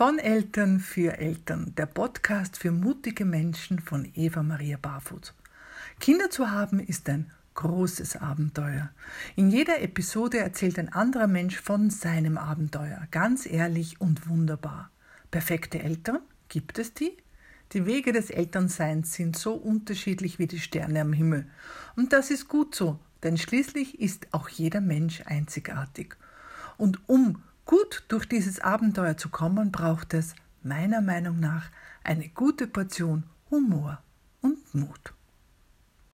Von Eltern für Eltern, der Podcast für mutige Menschen von Eva Maria Barfuß. Kinder zu haben ist ein großes Abenteuer. In jeder Episode erzählt ein anderer Mensch von seinem Abenteuer, ganz ehrlich und wunderbar. Perfekte Eltern? Gibt es die? Die Wege des Elternseins sind so unterschiedlich wie die Sterne am Himmel. Und das ist gut so, denn schließlich ist auch jeder Mensch einzigartig. Und um gut durch dieses Abenteuer zu kommen, braucht es meiner Meinung nach eine gute Portion Humor und Mut.